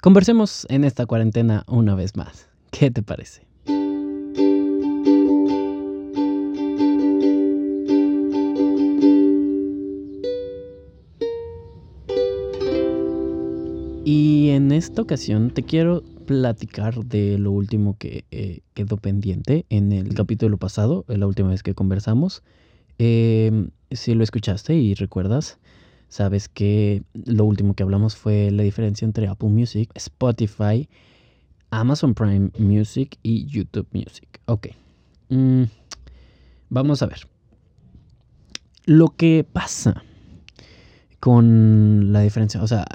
conversemos en esta cuarentena una vez más. ¿Qué te parece? Y en esta ocasión te quiero platicar de lo último que eh, quedó pendiente en el capítulo pasado, la última vez que conversamos. Em, si lo escuchaste y recuerdas, sabes que lo último que hablamos fue la diferencia entre Apple Music, Spotify, Amazon Prime Music y YouTube Music. Ok. Mm, vamos a ver. Lo que pasa con la diferencia, o sea,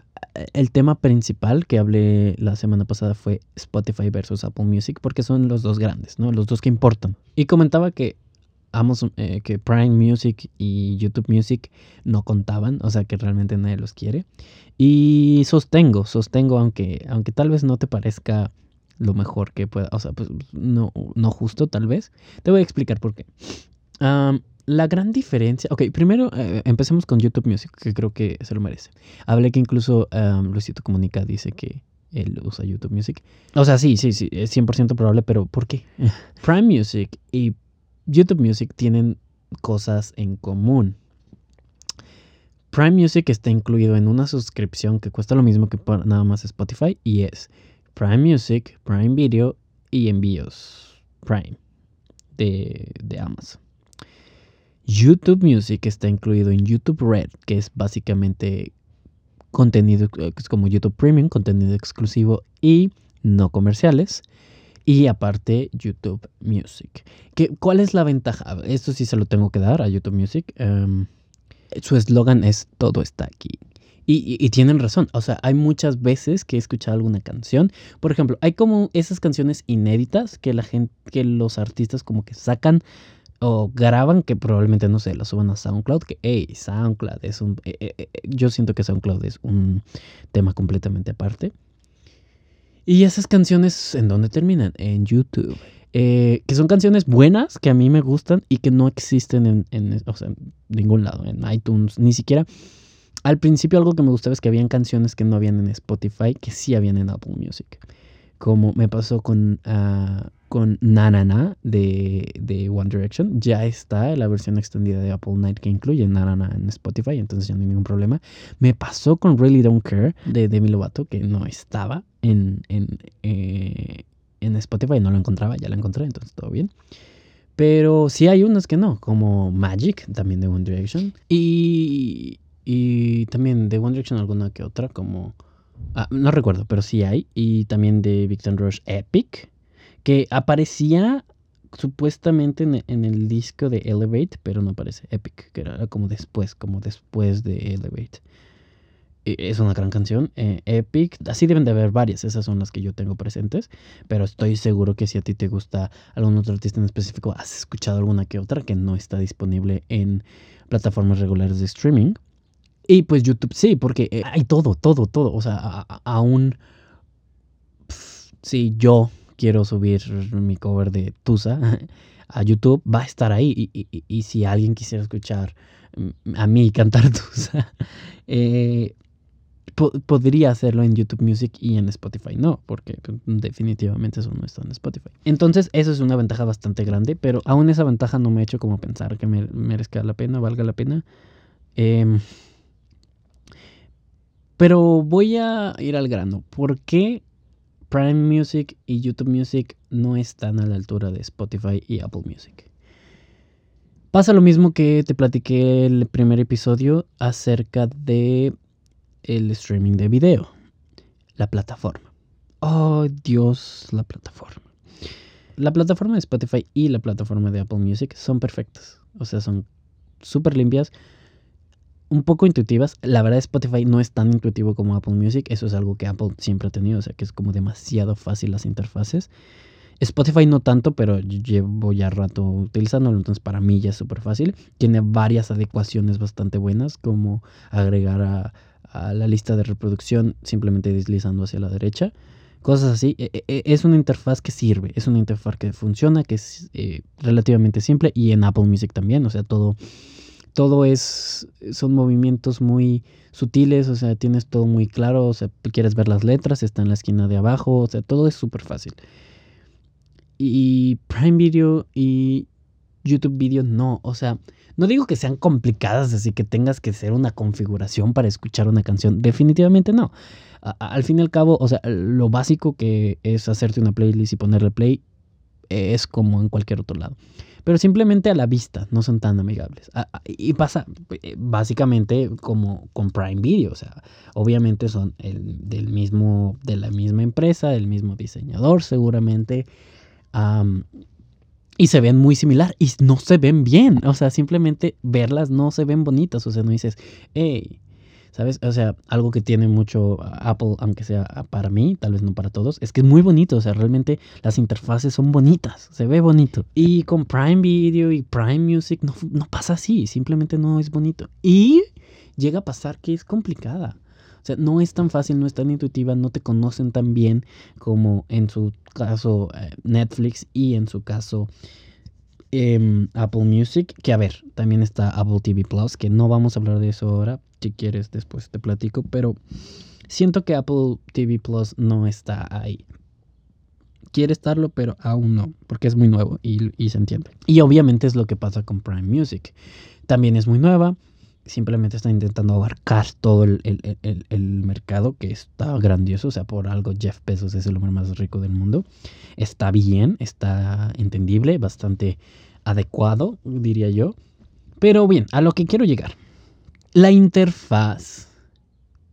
el tema principal que hablé la semana pasada fue Spotify versus Apple Music, porque son los dos grandes, ¿no? Los dos que importan. Y comentaba que Amazon, eh, que Prime Music y YouTube Music no contaban, o sea que realmente nadie los quiere. Y sostengo, sostengo, aunque, aunque tal vez no te parezca lo mejor que pueda, o sea, pues no, no justo tal vez. Te voy a explicar por qué. la gran diferencia, ok, primero eh, empecemos con YouTube Music, que creo que se lo merece. Hablé que incluso Luisito Comunica dice que él usa YouTube Music. O sea, sí, sí, sí, es 100% probable, pero ¿por qué? Prime Music y YouTube Music tienen cosas en común. Prime Music está incluido en una suscripción que cuesta lo mismo que nada más Spotify y es Prime Music, Prime Video y envíos Prime de, de Amazon. YouTube Music está incluido en YouTube Red, que es básicamente contenido, es como YouTube Premium, contenido exclusivo y no comerciales. Y aparte, YouTube Music. ¿Qué, ¿Cuál es la ventaja? Esto sí se lo tengo que dar a YouTube Music. Em, su eslogan es todo está aquí. Y, tienen razón. O sea, hay muchas veces que he escuchado alguna canción. Por ejemplo, hay como esas canciones inéditas que la gente, que los artistas como que sacan o graban que probablemente no sé, lo suban a SoundCloud. Que, hey, SoundCloud es un. Eh, eh, eh, yo siento que SoundCloud es un tema completamente aparte. Y esas canciones, ¿en dónde terminan? En YouTube. Eh, que son canciones buenas, que a mí me gustan y que no existen en, en, o sea, ningún lado, en iTunes, ni siquiera. Al principio algo que me gustaba es que habían canciones que no habían en Spotify, que sí habían en Apple Music. Como me pasó con uh, con Na Na Na de, de, One Direction. Ya está la versión extendida de Apple Night que incluye Na Na Na en Spotify, entonces ya no hay ningún problema. Me pasó con Really Don't Care de Demi Lovato, que no estaba en, en, eh, en Spotify, no lo encontraba, ya lo encontré, entonces todo bien. Pero sí hay unas que no, como Magic, también de One Direction. Y, y también de One Direction alguna que otra, como... Ah, no recuerdo, pero sí hay. Y también de Victor Rush Epic, que aparecía supuestamente en, el disco de Elevate, pero no aparece Epic, que era como después, como después de Elevate. E, es una gran canción. Eh, Epic, así deben de haber varias, esas son las que yo tengo presentes, pero estoy seguro que si a ti te gusta algún otro artista en específico, has escuchado alguna que otra que no está disponible en plataformas regulares de streaming. Y pues YouTube sí, porque eh, hay todo, todo, todo. O sea, aún... Si yo quiero subir mi cover de Tusa a YouTube, va a estar ahí. Y, si alguien quisiera escuchar mm, a mí cantar Tusa, eh, podría hacerlo en YouTube Music y en Spotify. No, porque pues, definitivamente eso no está en Spotify. Entonces, eso es una ventaja bastante grande, pero aún esa ventaja no me ha hecho como pensar que me merezca la pena, valga la pena. Em, pero voy a ir al grano. ¿Por qué Prime Music y YouTube Music no están a la altura de Spotify y Apple Music. Pasa lo mismo que te platiqué el primer episodio acerca de el streaming de video, la plataforma. Oh, Dios, la plataforma. La plataforma de Spotify y la plataforma de Apple Music son perfectas. O sea, son súper limpias un poco intuitivas. La verdad Spotify no es tan intuitivo como Apple Music. Eso es algo que Apple siempre ha tenido. O sea que es como demasiado fácil las interfaces. Spotify no tanto, pero llevo ya rato utilizándolo, entonces para mí ya es súper fácil. Tiene varias adecuaciones bastante buenas, como agregar a, la lista de reproducción simplemente deslizando hacia la derecha. Cosas así. E, e, es una interfaz que sirve, es una interfaz que funciona, que es eh, relativamente simple y en Apple Music también, o sea, todo todo es, son movimientos muy sutiles, o sea, tienes todo muy claro, o sea, quieres ver las letras, está en la esquina de abajo, o sea, todo es súper fácil. Y Prime Video y YouTube Video no, o sea, no digo que sean complicadas, así que tengas que hacer una configuración para escuchar una canción, definitivamente no. al fin y al cabo, o sea, lo básico que es hacerte una playlist y ponerle play es como en cualquier otro lado pero simplemente a la vista no son tan amigables. Y pasa eh, básicamente como con Prime Video, o sea, obviamente son el, del mismo, de la misma empresa, del mismo diseñador seguramente, y se ven muy similar y no se ven bien, o sea, simplemente verlas no se ven bonitas, o sea, no dices, hey, ¿Sabes? O sea, algo que tiene mucho Apple, aunque sea para mí, tal vez no para todos, es que es muy bonito. O sea, realmente las interfaces son bonitas, se ve bonito. Y con Prime Video y Prime Music no, no pasa así, simplemente no es bonito. Y llega a pasar que es complicada. O sea, no es tan fácil, no es tan intuitiva, no te conocen tan bien como en su caso eh, Netflix y en su caso Em, Apple Music, que a ver, también está Apple TV Plus, que no vamos a hablar de eso ahora, si quieres después te platico, pero siento que Apple TV Plus no está ahí. Quiere estarlo, pero aún no, porque es muy nuevo y, se entiende. Y obviamente es lo que pasa con Prime Music. También es muy nueva, simplemente está intentando abarcar todo el, el, mercado que está grandioso. O sea, por algo Jeff Bezos es el hombre más rico del mundo. Está bien, está entendible, bastante adecuado, diría yo. Pero bien, a lo que quiero llegar. La interfaz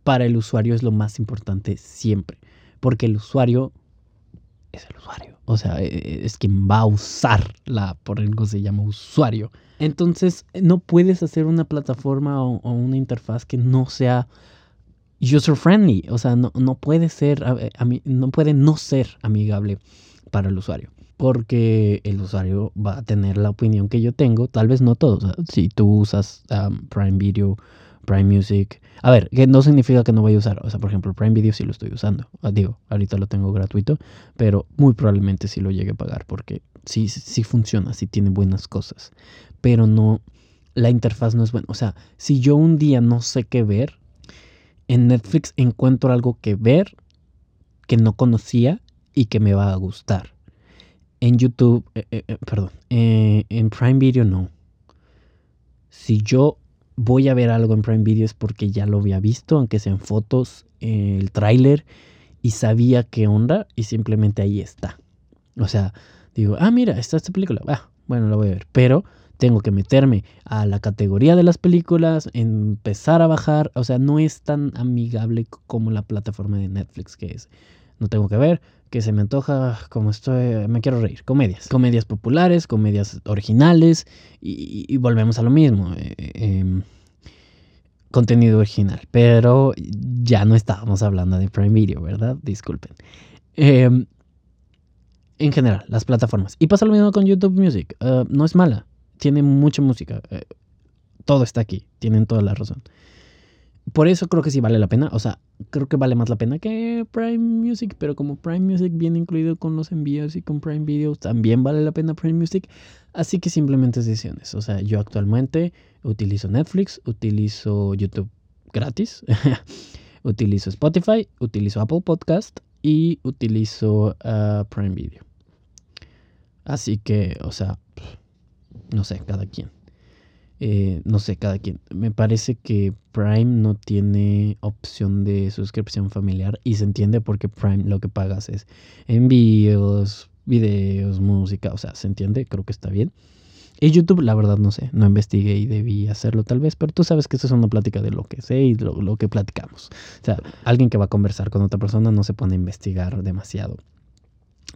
para el usuario es lo más importante siempre, porque el usuario es el usuario, o sea, e, e, es quien va a usar la, por algo se llama usuario. Entonces, no puedes hacer una plataforma o, una interfaz que no sea user friendly, o sea, no, no puede ser, no puede no ser amigable para el usuario. Porque el usuario va a tener la opinión que yo tengo, tal vez no todos. Si tú usas um, Prime Video, Prime Music, a ver, que no significa que no vaya a usar, o sea, por ejemplo, Prime Video sí lo estoy usando, ah, digo, ahorita lo tengo gratuito, pero muy probablemente sí lo llegue a pagar porque sí, sí funciona, sí tiene buenas cosas, pero no, la interfaz no es buena. O sea, si yo un día no sé qué ver, en Netflix encuentro algo que ver que no conocía y que me va a gustar en YouTube, eh, eh, eh, perdón, en Prime Video no. Si yo voy a ver algo en Prime Video es porque ya lo había visto, aunque sean fotos, el tráiler, y sabía qué onda, y simplemente ahí está. O sea, digo, ah, mira, está esta película, ah, bueno, la voy a ver, pero tengo que meterme a la categoría de las películas, empezar a bajar, o sea, no es tan amigable como la plataforma de Netflix que es. No tengo que ver, que se me antoja, como estoy, me quiero reír, comedias. Comedias populares, comedias originales y, volvemos a lo mismo. Eh, em, contenido original, pero ya no estábamos hablando de Prime Video, ¿verdad? Disculpen. Em, en general, las plataformas. Y pasa lo mismo con YouTube Music. Eh, no es mala, tiene mucha música. Eh, todo está aquí, tienen toda la razón. Por eso creo que sí vale la pena. O sea, creo que vale más la pena que Prime Music. Pero como Prime Music viene incluido con los envíos y con Prime Video, también vale la pena Prime Music. Así que simplemente es decisiones. O sea, yo actualmente utilizo Netflix, utilizo YouTube gratis, utilizo Spotify, utilizo Apple Podcast y utilizo uh, Prime Video. Así que, o sea, no sé, cada quien. Eh, no sé, cada quien. Me parece que Prime no tiene opción de suscripción familiar y se entiende porque Prime lo que pagas es envíos, videos, música, o sea, se entiende, creo que está bien. Y YouTube, la verdad no sé, no investigué y debí hacerlo tal vez, pero tú sabes que esto es una plática de lo que sé y lo, lo que platicamos. O sea, alguien que va a conversar con otra persona no se pone a investigar demasiado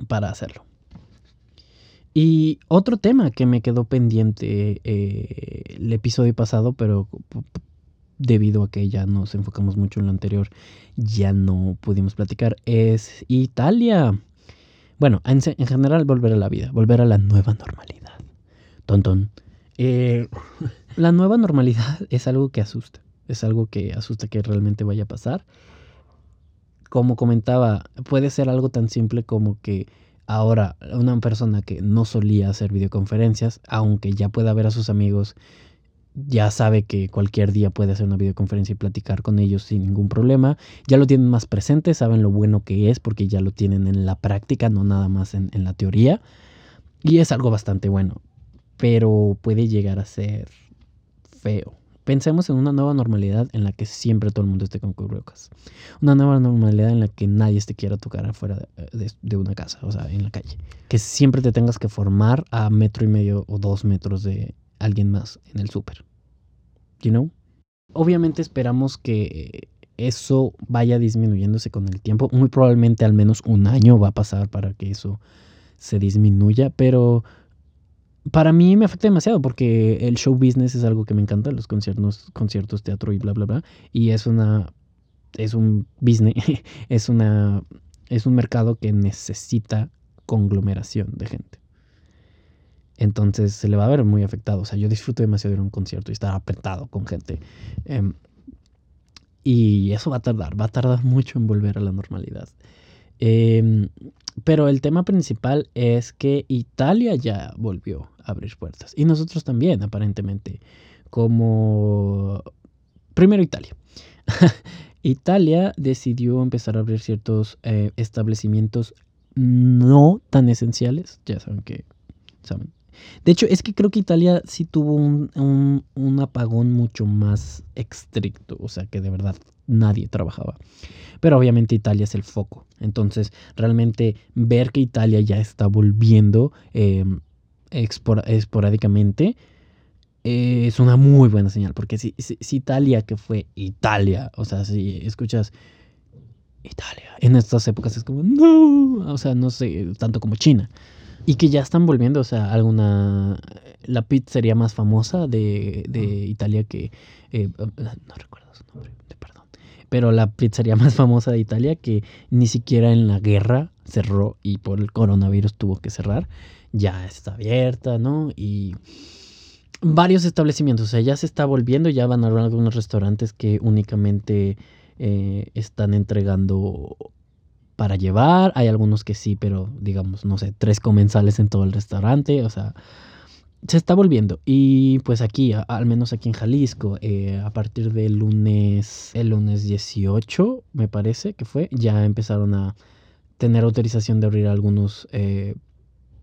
para hacerlo. Y otro tema que me quedó pendiente eh, el episodio pasado, pero debido a que ya nos enfocamos mucho en lo anterior, ya no pudimos platicar, es Italia. Bueno, en, general volver a la vida, volver a la nueva normalidad. Tontón. Eh, la nueva normalidad es algo que asusta, es algo que asusta que realmente vaya a pasar. Como comentaba, puede ser algo tan simple como que Ahora, una persona que no solía hacer videoconferencias, aunque ya pueda ver a sus amigos, ya sabe que cualquier día puede hacer una videoconferencia y platicar con ellos sin ningún problema. Ya lo tienen más presente, saben lo bueno que es porque ya lo tienen en la práctica, no nada más en, la teoría. Y es algo bastante bueno, pero puede llegar a ser feo. Pensemos en una nueva normalidad en la que siempre todo el mundo esté con cubrebocas. Una nueva normalidad en la que nadie te quiera tocar afuera de, de, una casa, o sea, en la calle. Que siempre te tengas que formar a metro y medio o dos metros de alguien más en el súper you know? Obviamente esperamos que eso vaya disminuyéndose con el tiempo. Muy probablemente al menos un año va a pasar para que eso se disminuya, pero para mí me afecta demasiado porque el show business es algo que me encanta, los conciertos, conciertos, teatro y bla bla bla, y es una es un business, es una es un mercado que necesita conglomeración de gente. Entonces se le va a ver muy afectado. O sea, yo disfruto demasiado de ir a un concierto y estar apretado con gente. Em, y eso va a tardar, va a tardar mucho en volver a la normalidad. Em, pero el tema principal es que Italia ya volvió a abrir puertas. Y nosotros también, aparentemente. Como... Primero Italia. Italia decidió empezar a abrir ciertos eh, establecimientos no tan esenciales. Ya saben que, saben, de hecho, es que creo que Italia sí tuvo un, apagón mucho más estricto, o sea, que de verdad nadie trabajaba. Pero obviamente Italia es el foco. Entonces, realmente ver que Italia ya está volviendo em, esporádicamente eh, es una muy buena señal. Porque si, si, Italia, que fue Italia, o sea, si escuchas Italia en estas épocas es como, no, o sea, no sé, tanto como China. Y que ya están volviendo, o sea, alguna... La pizzería más famosa de, Italia que... Eh, no recuerdo su nombre, perdón. Pero la pizzería más famosa de Italia que ni siquiera en la guerra cerró y por el coronavirus tuvo que cerrar, ya está abierta, ¿no? Y varios establecimientos, o sea, ya se está volviendo, ya van a haber algunos restaurantes que únicamente eh, están entregando para llevar. Hay algunos que sí, pero digamos, no sé, tres comensales en todo el restaurante. O sea, se está volviendo. Y pues aquí, al menos aquí en Jalisco, eh, a partir del lunes, el lunes 18, me parece que fue, ya empezaron a tener autorización de abrir algunos eh,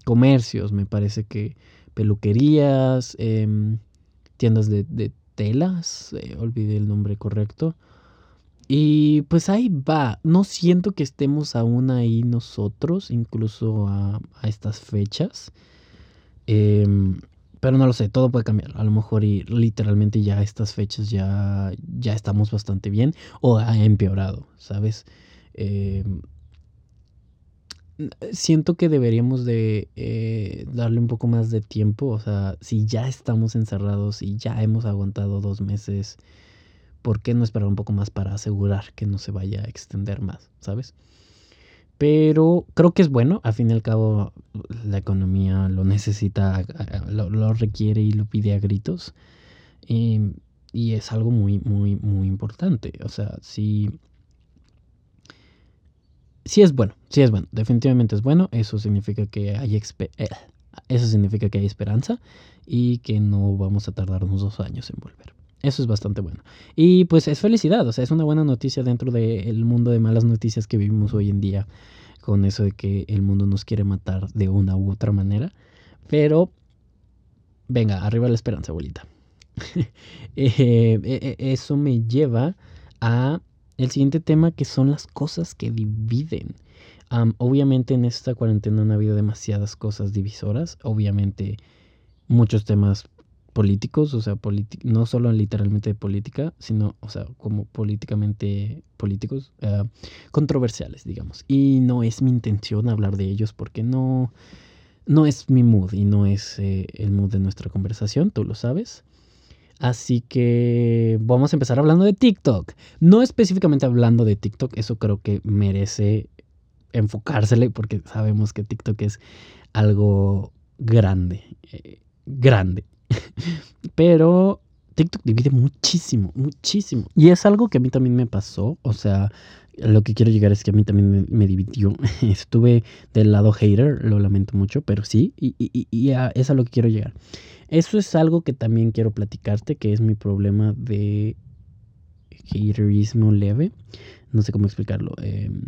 comercios. Me parece que peluquerías, em, tiendas de, telas, eh, olvidé el nombre correcto. Y pues ahí va. No siento que estemos aún ahí nosotros, incluso a, estas fechas. Em, pero no lo sé, todo puede cambiar. A lo mejor y literalmente ya estas fechas ya, ya estamos bastante bien o ha empeorado, ¿sabes? Em, siento que deberíamos de eh, darle un poco más de tiempo. O sea, si ya estamos encerrados y ya hemos aguantado dos meses ¿por qué no esperar un poco más para asegurar que no se vaya a extender más, ¿sabes? Pero creo que es bueno, al fin y al cabo la economía lo necesita, lo, requiere y lo pide a gritos. Y, es algo muy, muy, muy importante. O sea, sí, sí es bueno, sí es bueno, definitivamente es bueno. Eso significa que hay, eh, eso significa que hay esperanza y que no vamos a tardar unos dos años en volver. Eso es bastante bueno. Y pues es felicidad, o sea, es una buena noticia dentro del mundo de malas noticias que vivimos hoy en día, con eso de que el mundo nos quiere matar de una u otra manera. Pero, venga, arriba la esperanza, abuelita. Eh, eh, eh, eso me lleva a el siguiente tema que son las cosas que dividen. obviamente en esta cuarentena han habido demasiadas cosas divisoras, obviamente muchos temas políticos, o sea, no solo literalmente de política, sino, o sea, como políticamente políticos, eh, controversiales, digamos. Y no es mi intención hablar de ellos porque no, no es mi mood y no es eh, el mood de nuestra conversación, tú lo sabes. Así que vamos a empezar hablando de TikTok. No específicamente hablando de TikTok, eso creo que merece enfocársele porque sabemos que TikTok es algo grande, eh, grande. Pero TikTok divide muchísimo, muchísimo. Y es algo que a mí también me pasó. O sea, lo que quiero llegar es que a mí también me, dividió. Estuve del lado hater, lo lamento mucho, pero sí, y es a lo que quiero llegar. Eso es algo que también quiero platicarte, que es mi problema de haterismo leve. No sé cómo explicarlo. Em,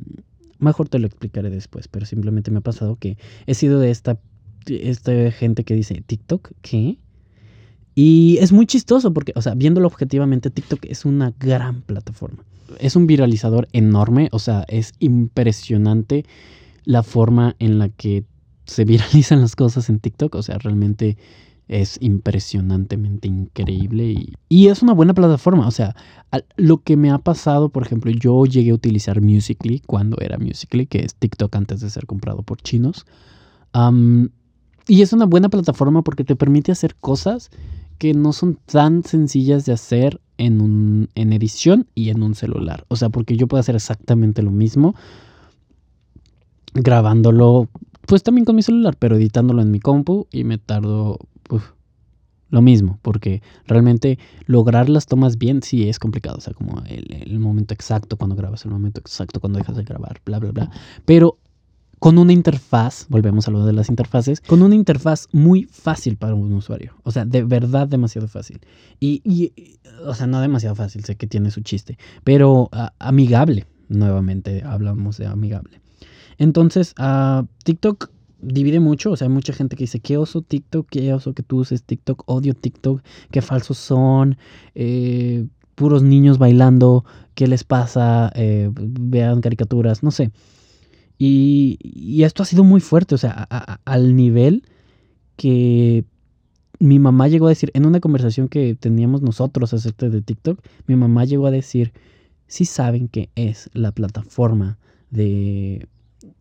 mejor te lo explicaré después, pero simplemente me ha pasado que he sido de esta, esta gente que dice, TikTok, ¿qué? Y es muy chistoso porque, o sea, viéndolo objetivamente, TikTok es una gran plataforma. Es un viralizador enorme, o sea, es impresionante la forma en la que se viralizan las cosas en TikTok, o sea, realmente es impresionantemente increíble y, es una buena plataforma. O sea, lo que me ha pasado, por ejemplo, yo llegué a utilizar Musically cuando era Musically, que es TikTok antes de ser comprado por chinos. y es una buena plataforma porque te permite hacer cosas que no son tan sencillas de hacer en, un, en edición y en un celular. O sea, porque yo puedo hacer exactamente lo mismo grabándolo, pues también con mi celular, pero editándolo en mi compu y me tardo lo mismo, porque realmente lograr las tomas bien sí es complicado. O sea, como el, el momento exacto cuando grabas, el momento exacto cuando dejas de grabar, bla, bla, bla. Pero con una interfaz, volvemos a lo de las interfaces, con una interfaz muy fácil para un usuario. O sea, de verdad demasiado fácil. Y, o sea, no demasiado fácil, sé que tiene su chiste, pero amigable. Nuevamente hablamos de amigable. Entonces, TikTok divide mucho, o sea, hay mucha gente que dice, qué oso TikTok, qué oso que tú uses TikTok, odio TikTok, qué falsos son, eh, puros niños bailando, qué les pasa, eh, vean caricaturas, no sé. Y, esto ha sido muy fuerte, o sea, al nivel que mi mamá llegó a decir, en una conversación que teníamos nosotros acerca de TikTok, mi mamá llegó a decir, si saben que es la plataforma de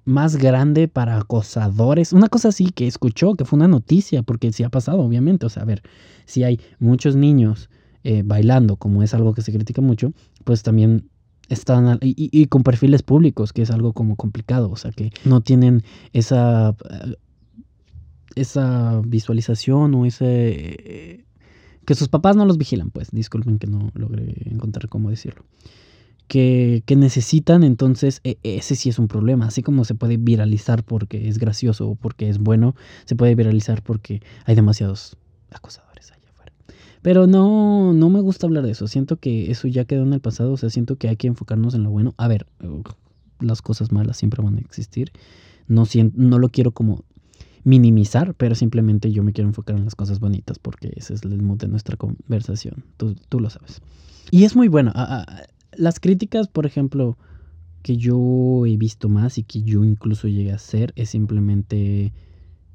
más grande para acosadores, una cosa así que escuchó, que fue una noticia, porque sí ha pasado, obviamente, o sea, a ver, si hay muchos niños eh, bailando, como es algo que se critica mucho, pues también están y, con perfiles públicos, que es algo como complicado, o sea, que no tienen esa, eh, esa visualización o ese... que sus papás no los vigilan, pues, disculpen que no logré encontrar cómo decirlo. Que, que, necesitan, entonces e, ese sí es un problema. Así como se puede viralizar porque es gracioso o porque es bueno, se puede viralizar porque hay demasiados acosadores. Pero no, no me gusta hablar de eso. Siento que eso ya quedó en el pasado. O sea, siento que hay que enfocarnos en lo bueno. A ver, las cosas malas siempre van a existir. No, no lo quiero como minimizar, pero simplemente yo me quiero enfocar en las cosas bonitas porque ese es el mood de nuestra conversación. Tú, tú lo sabes. Y es muy bueno. las críticas, por ejemplo, que yo he visto más y que yo incluso llegué a hacer es simplemente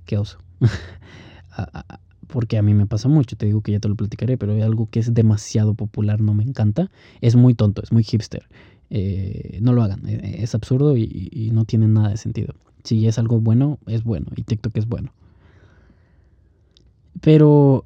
qué oso. porque a mí me pasa mucho, te digo que ya te lo platicaré, pero hay algo que es demasiado popular, no me encanta, es muy tonto, es muy hipster. Eh, no lo hagan, eh, es absurdo y, no tiene nada de sentido. Si es algo bueno, es bueno, y TikTok es bueno. Pero...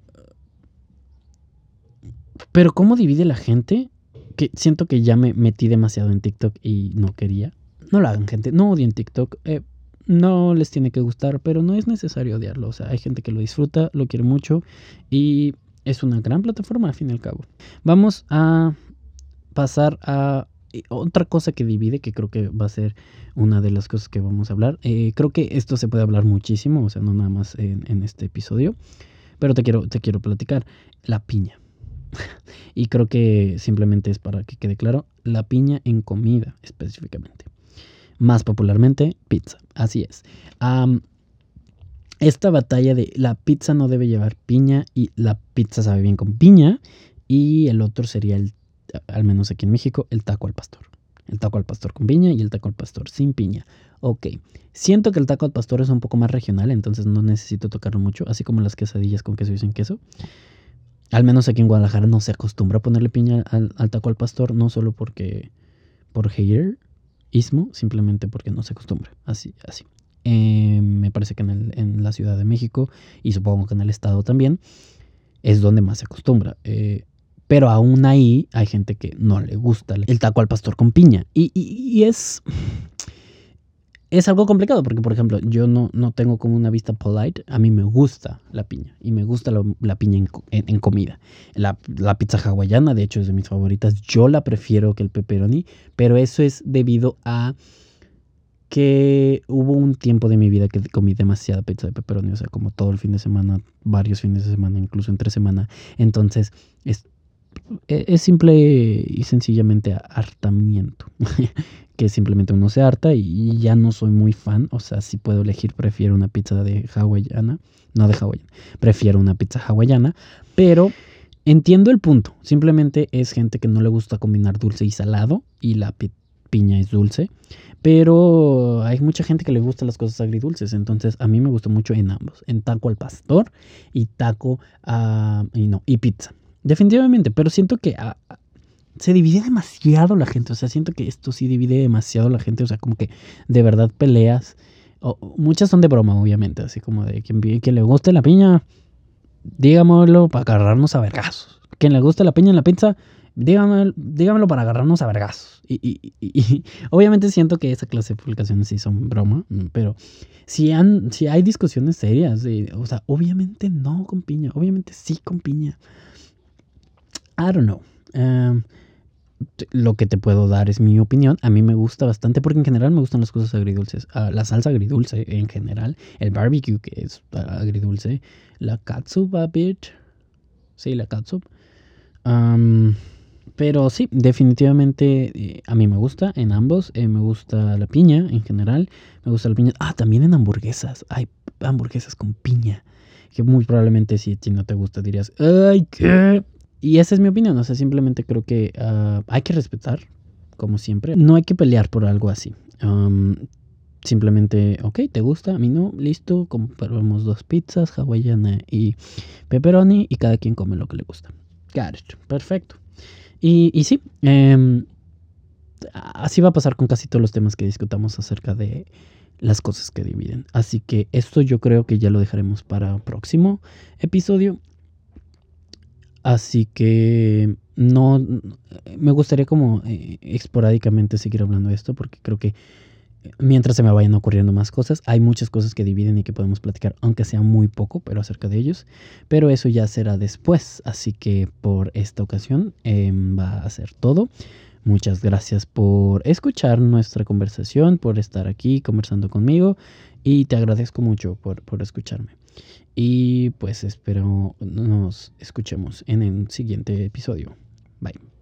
Pero ¿cómo divide la gente? Que siento que ya me metí demasiado en TikTok y no quería. No lo hagan, gente. No odien TikTok. Eh, no les tiene que gustar, pero no es necesario odiarlo. O sea, hay gente que lo disfruta, lo quiere mucho y es una gran plataforma al fin y al cabo. Vamos a pasar a eh, otra cosa que divide, que creo que va a ser una de las cosas que vamos a hablar. Eh, creo que esto se puede hablar muchísimo, o sea, no nada más en, en este episodio, pero te quiero, te quiero platicar. La piña. y creo que simplemente es para que quede claro, la piña en comida específicamente más popularmente pizza. Así es. esta batalla de la pizza no debe llevar piña y la pizza sabe bien con piña y el otro sería el, al menos aquí en México, el taco al pastor. El taco al pastor con piña y el taco al pastor sin piña. Ok, siento que el taco al pastor es un poco más regional, entonces no necesito tocarlo mucho, así como las quesadillas con queso y sin queso. Al menos aquí en Guadalajara no se acostumbra a ponerle piña al, al taco al pastor, no solo porque por hater, simplemente porque no se acostumbra. Así, así. Eh, me parece que en, la Ciudad de México y supongo que en el Estado también es donde más se acostumbra. Eh, pero aún ahí hay gente que no le gusta el taco al pastor con piña. Y, es... es algo complicado porque, por ejemplo, yo no, no tengo como una vista polite. A mí me gusta la piña y me gusta la piña en, comida. La, la, pizza hawaiana, de hecho, es de mis favoritas. Yo la prefiero que el pepperoni, pero eso es debido a que hubo un tiempo de mi vida que comí demasiada pizza de pepperoni, o sea, como todo el fin de semana, varios fines de semana, incluso entre semana. Entonces, es, e, es simple y sencillamente hartamiento. que simplemente uno se harta y ya no soy muy fan. O sea, si puedo elegir, prefiero una pizza de hawaiana. No de hawaiana. Prefiero una pizza hawaiana. Pero entiendo el punto. Simplemente es gente que no le gusta combinar dulce y salado. Y la piña es dulce. Pero hay mucha gente que le gusta las cosas agridulces. Entonces a mí me gusta mucho en ambos. En taco al pastor y taco a... y no, y pizza. Definitivamente. Pero siento que se divide demasiado la gente. O sea, siento que esto sí divide demasiado la gente. O sea, como que de verdad peleas. Muchas son de broma, obviamente. Así como de quien, quien le guste la piña, dígamelo para agarrarnos a vergazos. Quien le guste la piña en la pizza, dígamelo, dígamelo para agarrarnos a vergazos. Y, y, obviamente siento que esa clase de publicaciones sí son broma. Pero si, han, si hay discusiones serias, o sea, obviamente no con piña. Obviamente sí con piña. I don't know. Um, lo que te puedo dar es mi opinión. A mí me gusta bastante porque en general me gustan las cosas agridulces. Ah, la salsa agridulce en general. El barbecue que es agridulce. La katsup a bit. Sí, la katsup. pero sí, definitivamente eh, a mí me gusta en ambos. Eh, me gusta la piña en general. Me gusta la piña. Ah, también en hamburguesas. Hay hamburguesas con piña. Que muy probablemente si, si no te gusta dirías, ¡ay, qué! Y esa es mi opinión, o sea, simplemente creo que ah, hay que respetar, como siempre. No hay que pelear por algo así. simplemente, ok, ¿te gusta? A mí no, listo, compramos dos pizzas, hawaiana y pepperoni, y cada quien come lo que le gusta. Got perfecto. Y, y sí, em, así va a pasar con casi todos los temas que discutamos acerca de las cosas que dividen. Así que esto yo creo que ya lo dejaremos para próximo episodio. Así que no me gustaría como eh, esporádicamente seguir hablando de esto porque creo que mientras se me vayan ocurriendo más cosas, hay muchas cosas que dividen y que podemos platicar, aunque sea muy poco, pero acerca de ellos. Pero eso ya será después. Así que por esta ocasión em, va a ser todo. Muchas gracias por escuchar nuestra conversación, por estar aquí conversando conmigo y te agradezco mucho por, por escucharme. Y pues espero nos escuchemos en el siguiente episodio. Bye.